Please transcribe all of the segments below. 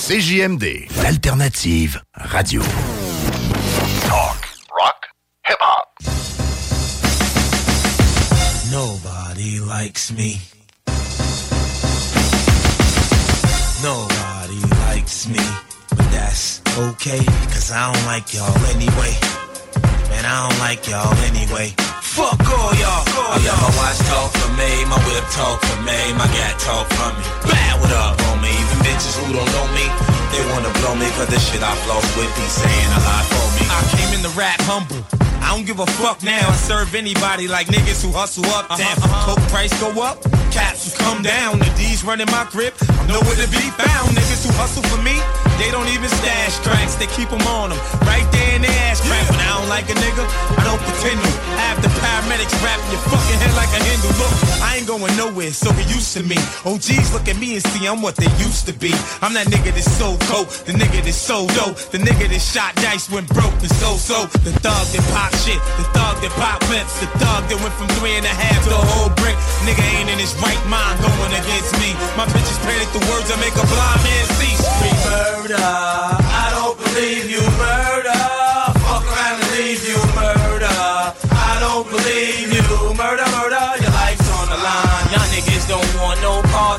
CJMD, l'alternative radio. Talk, rock, hip hop. Nobody likes me. Nobody likes me. But that's okay, cause I don't like y'all anyway. Man, I don't like y'all anyway. Fuck all y'all. I let my watch talk for me, my whip talk for me, my gat talk for me. Bad what up on me, even bitches who don't know me, they wanna blow me cause the shit I floss with be saying a lot for me. I came in the rap humble. I don't give a fuck now. I serve anybody like niggas who hustle up. Uh-huh, Damn, uh-huh. coke price go up, caps will come down. The D's running my grip. I'm nowhere to be found. Niggas who hustle for me, they don't even stash tracks. They keep them on them, right there in their ass crack. When I don't like a nigga, I don't pretend to. Wrapping your fucking head like a Hindu. Look, I ain't going nowhere, so get used to me. OGs look at me and see I'm what they used to be. I'm that nigga that's so cold, the nigga that's so dope, the nigga that shot dice when broke, and so so, the thug that pop shit, the thug that pop whips, the thug that went from three and a half to a whole brick. Nigga ain't in his right mind going against me. My bitches panic the words that make a blind man see. Street murder, I don't believe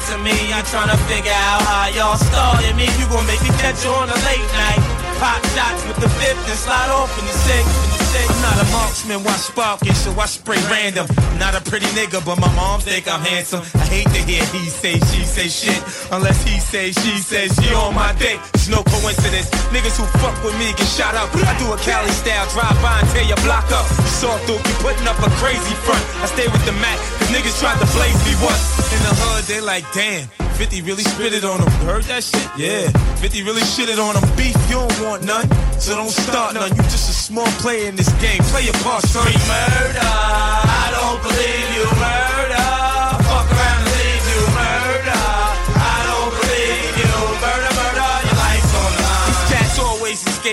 to me. I'm trying to figure out how y'all started me. You gon' make me catch you on a late night. Pop shots with the fifth and slide off in the sixth. I'm not a marksman, watch sparking, so I spray random. I'm not a pretty nigga, but my mom think I'm handsome. I hate to hear he say, she say shit. Unless he say, she says she on my dick. It's no coincidence. Niggas who fuck with me get shot up. I do a Cali style, drive by and tear your block up. Saw through, you putting up a crazy front. I stay with the Mac, cause niggas tried to blaze me once. In the hood, they like, damn. 50 really spit it on him. You heard that shit? Yeah. 50 really shit it on him. Beef, you don't want none. So don't start none. You just a small player in this game. Play your part, son. Murder. I don't believe you murder.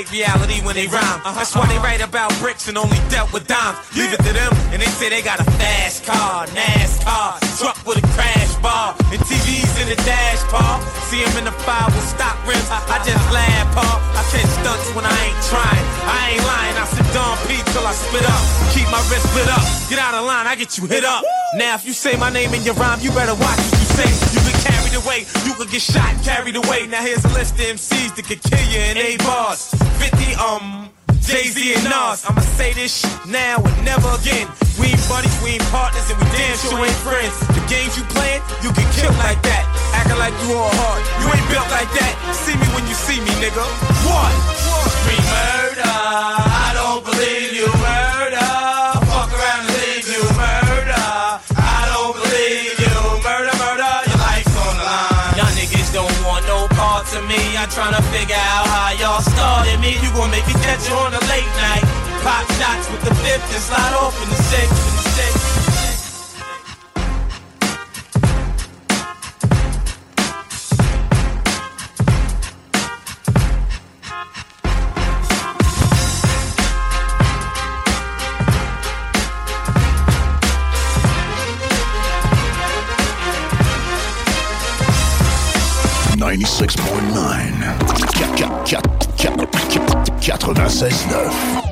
Escape reality when they rhyme. Uh-huh. That's why they write about bricks and only dealt with dimes. Leave it to them, and they say they got a fast car, NASCAR, truck with a crash bar, and TVs in the dash, Paul. See him in the fire with stock rims. I just laugh, Paul. I catch stunts when I ain't trying. I ain't lying. I sit Dom P till I spit up. Keep my wrist lit up. Get out of line, I get you hit up. Now if you say my name in your rhyme, you better watch what you say. You get carried away, you could get shot, carried away. Now here's a list of MCs that could kill you in eight bars. 50 um. Jay-Z and Nas, I'ma say this shit now and never again. We ain't buddies, we ain't partners, and we damn sure ain't friends. The games you playing, you get killed like that. Acting like you all hard, you ain't built like that. See me when you see me, nigga. What? Street murder, I don't believe of trying to figure out how y'all started me. You gon' make me catch you on a late night. Pop shots with the fifth and slide off in the sixth. In the sixth. 96.9. 96.9.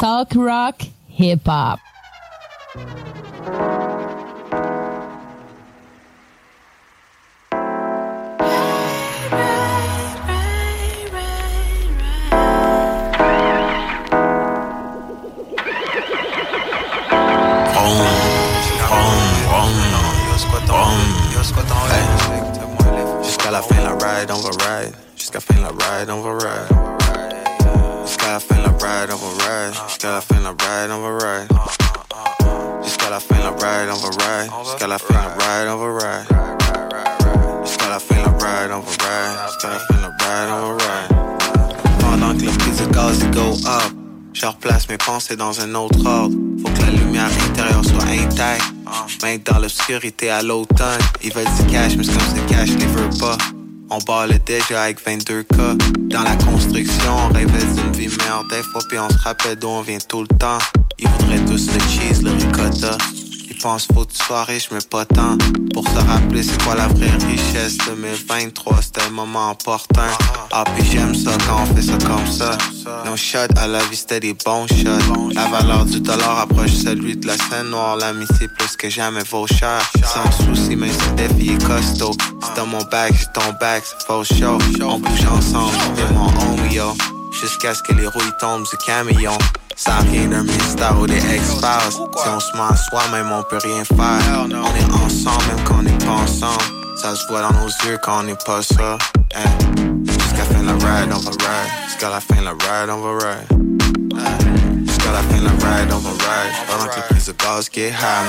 Talk Rock Hip Hop. Pensées dans un autre ordre. Faut que la lumière intérieure soit intacte. Même dans l'obscurité à l'automne, ils veulent du cash, mais c'est comme ce cash les veut pas. On le déjà avec 22K. Dans la construction, on rêvait d'une vie meilleure des fois, puis on se rappelle d'où on vient tout le temps. Ils voudraient tous le cheese, le ricotta pense faut que tu sois riche, mais pas tant. Pour se rappeler c'est quoi la vraie richesse 2023, c'était un moment important. Ah, puis j'aime ça quand on fait ça comme ça. Nos shots à la vie, c'était des bons shots. La valeur du dollar approche celui de la scène noire. L'amitié plus que jamais vaut cher. Sans souci, mais c'est défi costaud. C'est dans mon bac, j'ai ton bac, c'est faux show. On bouge ensemble, c'est mon home, yo. Jusqu'à ce que les rouilles tombent du camion. Ça rien d'un mystère ou des ex-files. Si on se ment à soi-même, on peut rien faire. On est ensemble même quand on n'est pas ensemble. Ça se voit dans nos yeux quand on n'est pas ça. Jusqu'à la fin la ride, on va ride. Jusqu'à la fin la ride, on va ride. Jusqu'à la fin la ride, on va ride. Pendant que les prises de gaz get high,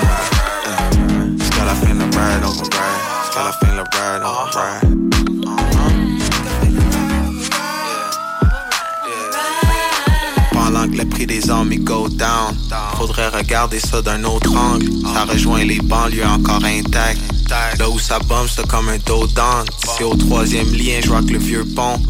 Jusqu'à la fin la ride, on va ride. Jusqu'à la fin la ride, on va ride. Le prix des hommes go down. Faudrait regarder ça d'un autre angle. Ça rejoint les banlieues encore intactes. Là où ça bombe, c'est comme un dos d'âne. C'est au troisième lien, je que le vieux pont.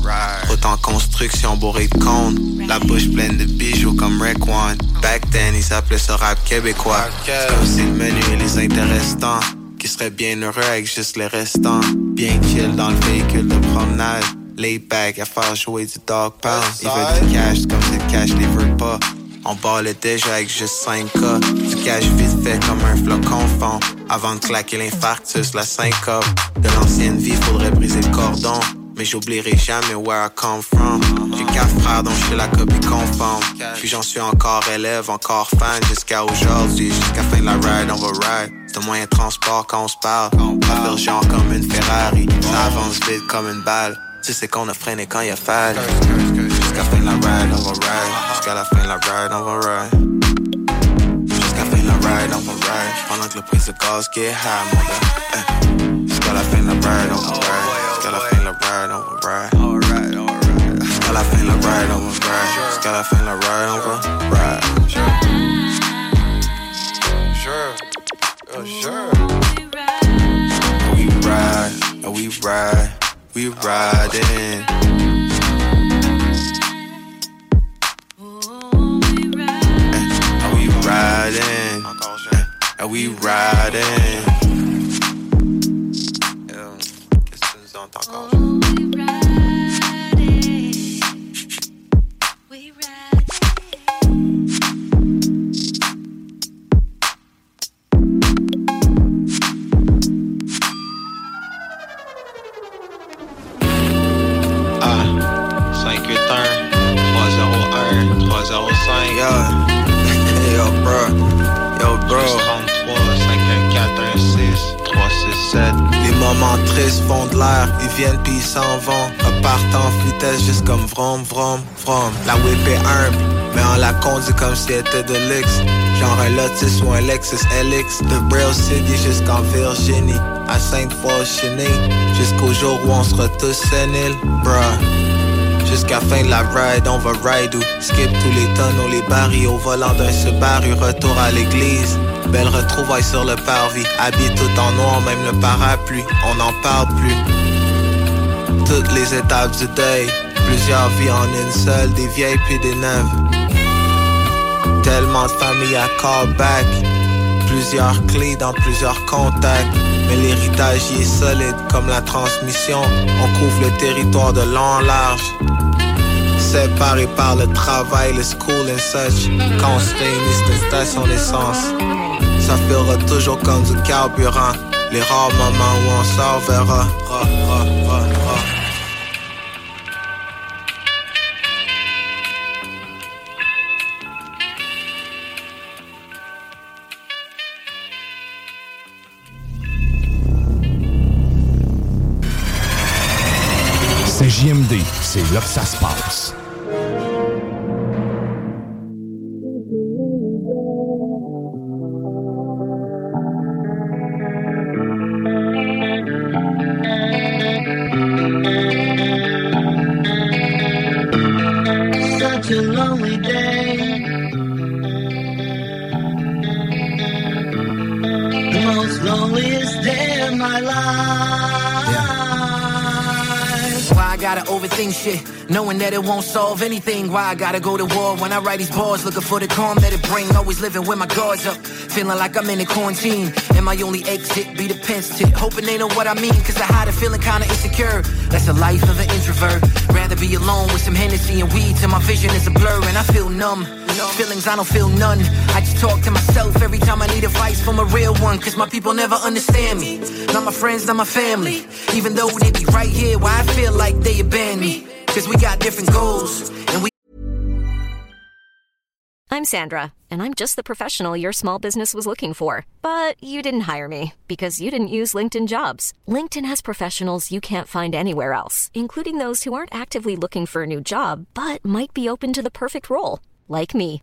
Autant construction bourré de. La bouche pleine de bijoux comme One. Back then, ils appelaient ça rap québécois. comme si le menu et les intéressants. Qui seraient bien heureux avec juste les restants. Bien chill dans le véhicule de promenade. Lay back à faire jouer du dog pound. Ils veulent du cash comme c'est cash les veut pas. On ballait déjà avec juste 5K. Du cash vite fait comme un flocon fond. Avant de claquer l'infarctus, la syncope. De l'ancienne vie, faudrait briser le cordon. Mais j'oublierai jamais where I come from. J'ai quatre frères dont je suis la copie conforme. Puis j'en suis encore élève, encore fan jusqu'à aujourd'hui. Jusqu'à fin de la ride, on va ride. C'est un moyen de transport quand on se parle. Pas genre comme une Ferrari. Ça avance vite comme une balle. Tu sais qu'on a freiné quand il a fallu. Jusqu'à fin la ride, on va ride. Jusqu'à la fin la ride, on va ride. Jusqu'à fin la ride, on va ride. Pendant que le prix de gaz get high, mon gars. Jusqu'à la fin la ride, on va ride. Jusqu'à la fin la ride, on va ride. Jusqu'à la fin la ride, on va ride. Jusqu'à la fin la ride, on va ride. Sure. Oh, sure. We ride, we ride we riding. Are we riding? Are we riding? Comme si elle était de luxe. Genre un Lotus ou un Lexus LX. De Braille City jusqu'en Virginie. À Sainte-Foy, Jusqu'au jour où on sera tous séniles, bruh. Jusqu'à fin de la ride, on va ride ou skip tous les tonneaux, les barils au volant d'un Subaru, retour à l'église. Belle retrouvaille sur le parvis, habillé tout en noir, même le parapluie, on n'en parle plus. Toutes les étapes du deuil, plusieurs vies en une seule, des vieilles puis des neuves. Tellement de familles à callback, plusieurs clés dans plusieurs contacts. Mais l'héritage y est solide comme la transmission, on couvre le territoire de long en large. séparés par le travail, le school et such. Quand on se réunit, c'est une station d'essence. Ça fera toujours comme du carburant. Les rares moments où on s'en verra. C'est JMD, c'est là que ça se passe. Shit, knowing that it won't solve anything. Why I gotta go to war when I write these bars, looking for the calm that it bring. Always living with my guards up, feeling like I'm in a quarantine. And my only exit be the pen tip, hoping they know what I mean. Cause I hide a feeling kinda insecure. That's the life of an introvert. Rather be alone with some Hennessy and weed till my vision is a blur and I feel numb. Feelings I don't feel none. Talk to myself every time I need advice from a real one. Cause my people never understand me. Not my friends, not my family. Even though they be right here where I feel like they abandoned me. Cause we got different goals. And we I'm Sandra, and I'm just the professional your small business was looking for. But you didn't hire me because you didn't use LinkedIn jobs. LinkedIn has professionals you can't find anywhere else, including those who aren't actively looking for a new job but might be open to the perfect role, like me.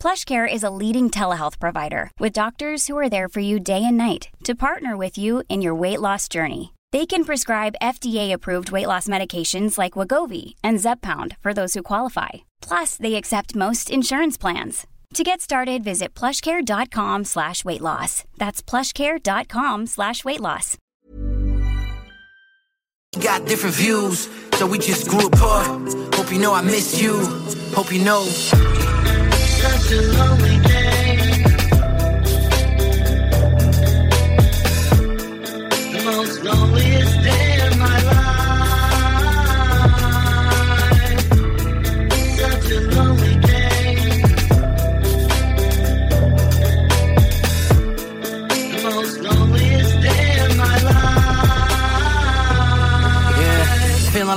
PlushCare is a leading telehealth provider with doctors who are there for you day and night to partner with you in your weight loss journey. They can prescribe FDA-approved weight loss medications like Wegovy and Zepbound for those who qualify. Plus, they accept most insurance plans. To get started, visit plushcare.com slash weight loss. That's plushcare.com slash weight loss. got different views. So we just grew apart. Hope you know I miss you. Hope you know. Such a lonely.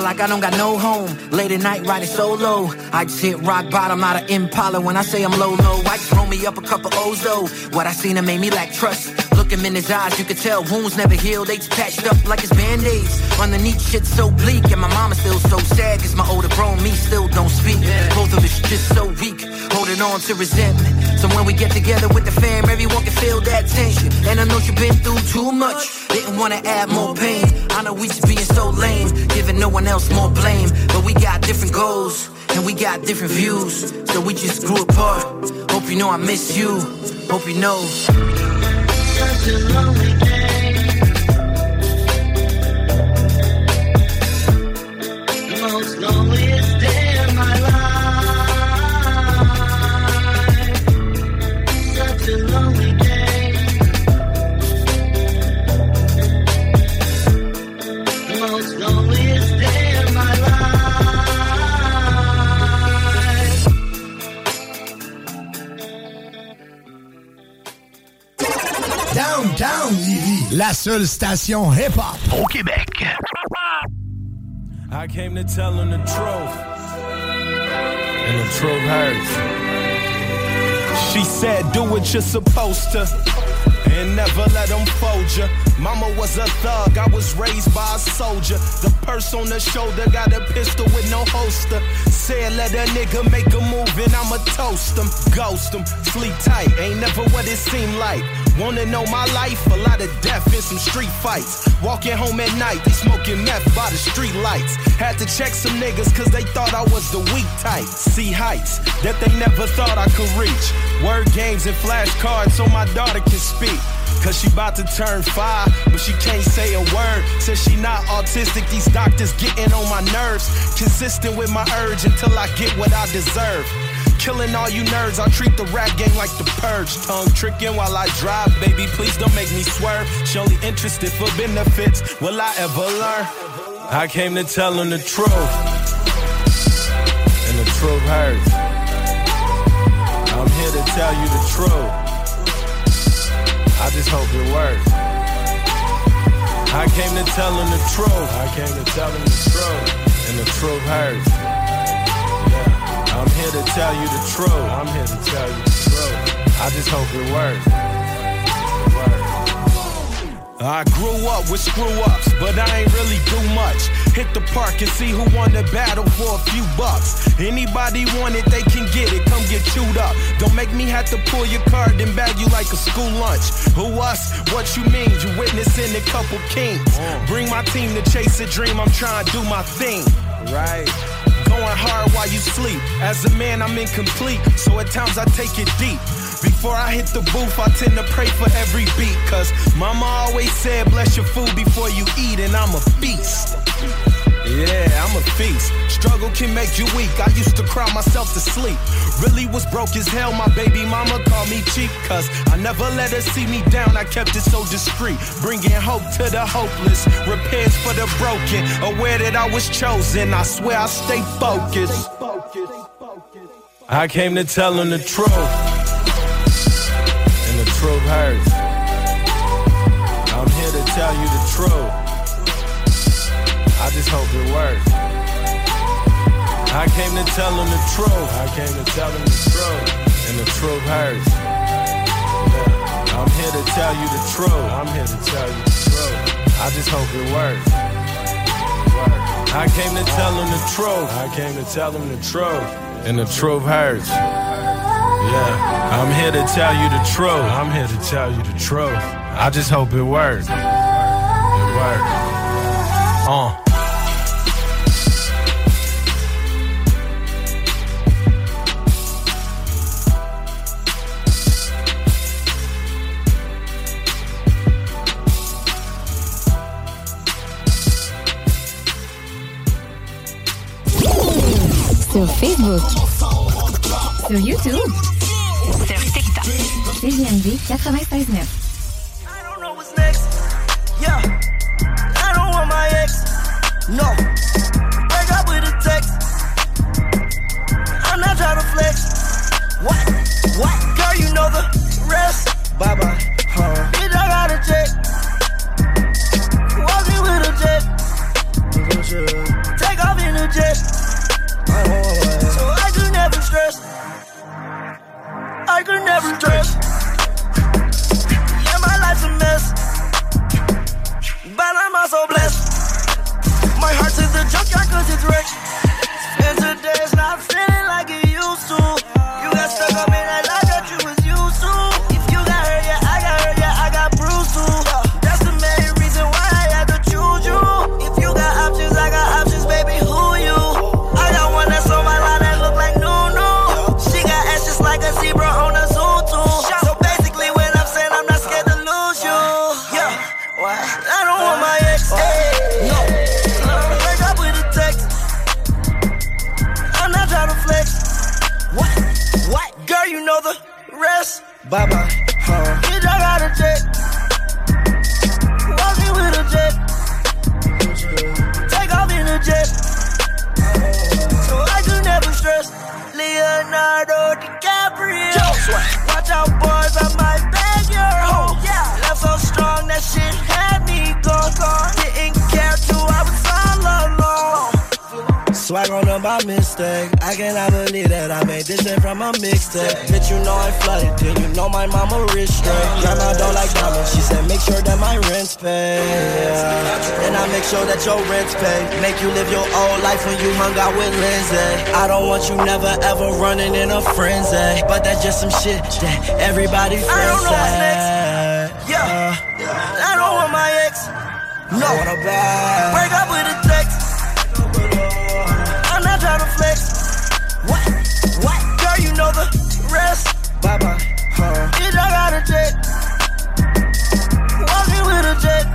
Like I don't got no home. Late at night riding solo. I just hit rock bottom out of Impala when I say I'm low low. I just roll me up a couple O's though. What I seen him made me lack trust. Look him in his eyes, you could tell wounds never healed. They just patched up like his band-aids. Underneath shit so bleak, and my mama still so sad. Cause my older bro me still don't speak. Both of us just so weak, holding on to resentment. So when we get together with the fam, everyone can feel that tension. And I know you've been through too much. Didn't wanna add more pain. I know we just being so lame, giving no one else more blame. But we got different goals, and we got different views. So we just grew apart. Hope you know I miss you. Hope you know. La seule station hip-hop au Québec. I came to tell him the truth. And the truth hurts. She said, do what you're supposed to. And never let them fold ya. Mama was a thug, I was raised by a soldier. The purse on the shoulder got a pistol with no holster. Said let a nigga make a move and I'ma toast him, ghost him, sleep tight. Ain't never what it seemed like. Wanna know my life? A lot of death and some street fights. Walking home at night, they smoking meth by the street lights. Had to check some niggas cause they thought I was the weak type. See heights that they never thought I could reach. Word games and flashcards so my daughter can speak. Cause she about to turn five, but she can't say a word. Says she not autistic, these doctors getting on my nerves. Consistent with my urge until I get what I deserve. Killing all you nerds, I'll treat the rap game like the purge. Tongue tricking while I drive, baby, please don't make me swerve. She only interested for benefits, will I ever learn? I came to tell him the truth, and the truth hurts. I'm here to tell you the truth. I just hope it works. I came to tell him the truth. I came to tell him the truth, and the truth hurts. I'm here to tell you the truth. I'm here to tell you the truth. I just hope it works. It works. I grew up with screw ups, but I ain't really do much. Hit the park and see who won the battle for a few bucks. Anybody want it, they can get it. Come get chewed up. Don't make me have to pull your card and bag you like a school lunch. Who us? What you mean? You witnessing a couple kings. Mm. Bring my team to chase a dream. I'm trying to do my thing. Right. Going hard while you sleep. As a man, I'm incomplete, so at times I take it deep. Before I hit the booth, I tend to pray for every beat. Cause mama always said, bless your food before you eat, and I'm a feast. Yeah, I'm a feast. Struggle can make you weak. I used to cry myself to sleep. Really was broke as hell. My baby mama called me cheap. Cause I never let her see me down. I kept it so discreet. Bringing hope to the hopeless. Repairs for the broken. Aware that I was chosen. I swear I stay focused. I came to tell him the truth. And the truth hurts. I'm here to tell you the truth. I just hope it works. I came to tell them the truth. I came to tell them the truth. And the truth hurts. I'm here to tell you the truth. I'm here to tell you the truth. I just hope it works. I came to tell him the truth. I came to tell him the truth. And the truth hurts. Yeah, I'm here to tell you the truth. I'm here to tell you the truth. I just hope it works. It works. Uh. Facebook. Sur YouTube. Sur TikTok. CJMD 96.9. Yeah, I don't want my ex. No, break up with a text. I'm not trying to flex. What? What? Girl, you know the rest. Bye bye. Never stress. Yeah, my life's a mess. But I'm also blessed. My heart's in the junkyard cause it's wrecked. And today's not feeling like it used to. You got stuck up in sure that your rent's paid. Make you live your old life when you hung out with Lindsay. I don't want you never ever running in a frenzy. But that's just some shit that everybody feels. I don't know what's next. Yeah. I don't want my ex. No. I want. Break up with a text. I'm not trying to flex. What? What? Girl, you know the rest. Bye bye. Huh. Bitch, I got a jet. Walking with a check.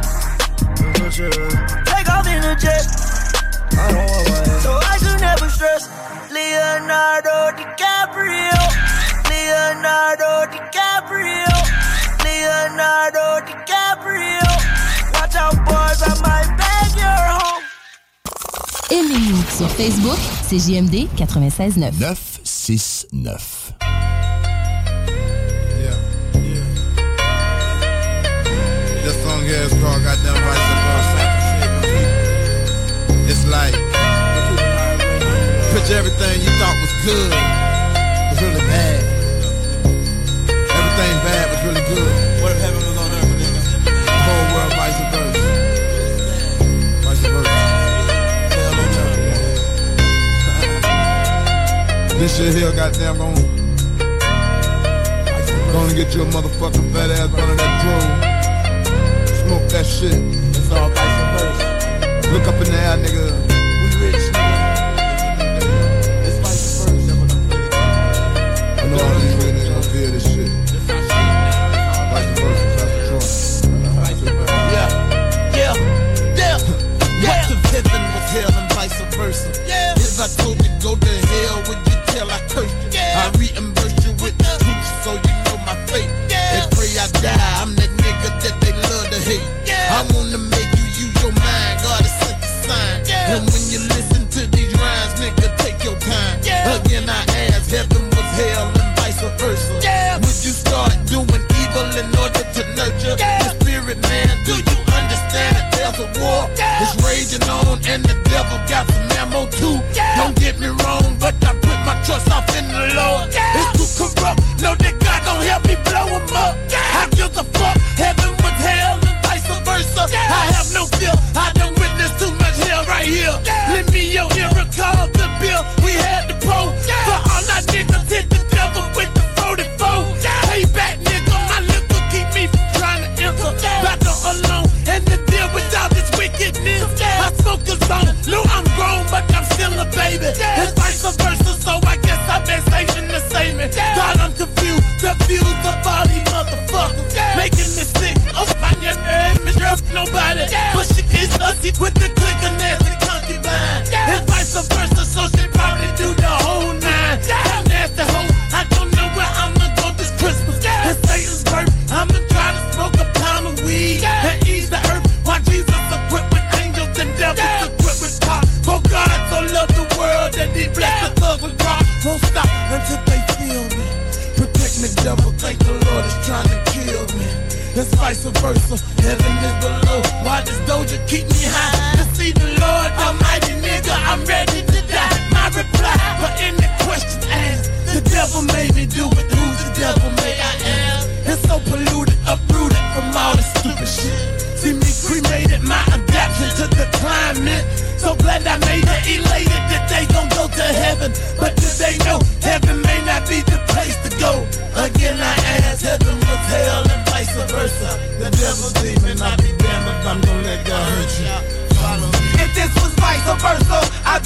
jet. jet. I don't. So I never stress. Leonardo DiCaprio. Leonardo Leonardo Watch out, boys, your home. Aimez-nous sur Facebook, c'est JMD 96.9. good was really bad. Everything bad was really good. What if heaven was on earth, nigga? The whole world vice versa. Vice versa. Hell on earth, This shit here, goddamn, gonna gonna get you a motherfucking fat ass under that drone. Smoke that shit. It's all vice versa. Look up in the air, nigga.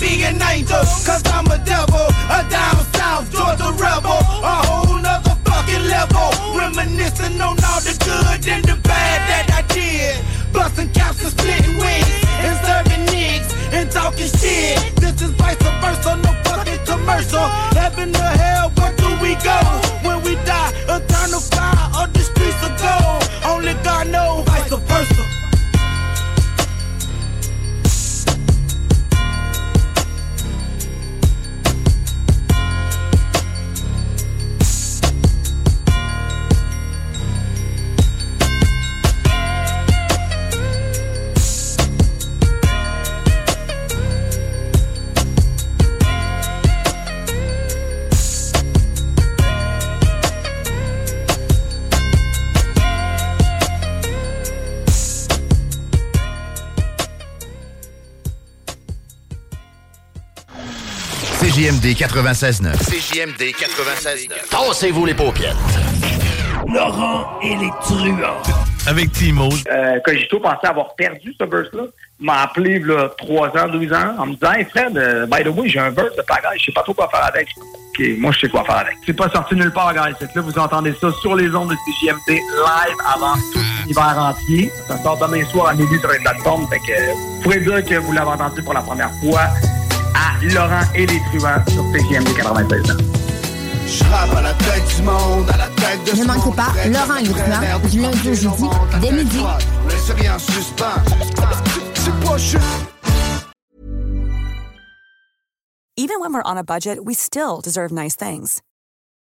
be an angel, cause I'm a devil, a down south Georgia rebel, a whole nother fucking level. Reminiscing on all the good and the bad that I did. Busting caps and splitting wings, and serving niggas, and talking shit. This is vice CJMD 96.9. CJMD 96.9. Tassez-vous les paupières. Laurent et les truands. Avec Timo. Euh, Cogito pensait avoir perdu ce verse-là. M'a appelé, là, 3 ans, 12 ans, en me disant, hey Fred, euh, by the way, j'ai un verse de pagaille, je sais pas trop quoi faire avec. OK, moi, je sais quoi faire avec. C'est pas sorti nulle part, guys. là, vous entendez ça sur les ondes de CJMD live avant tout l'hiver entier. Ça sort demain soir à midi sur les plateformes. Fait que, euh, vous pouvez dire que vous l'avez entendu pour la première fois. À Laurent et les truands sur CJMD 96 ans. Je à la tête du monde, à la tête de Ne manquez pas Laurent et les truands du lundi au jeudi dès midi. Laisse rien en suspens. C'est pas juste. Even when we're on a budget, we still deserve nice things.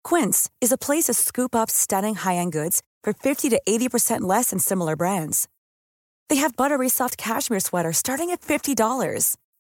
Quince is a place to scoop up stunning high-end goods for 50 to 80% less than similar brands. They have buttery soft cashmere sweaters starting at $50,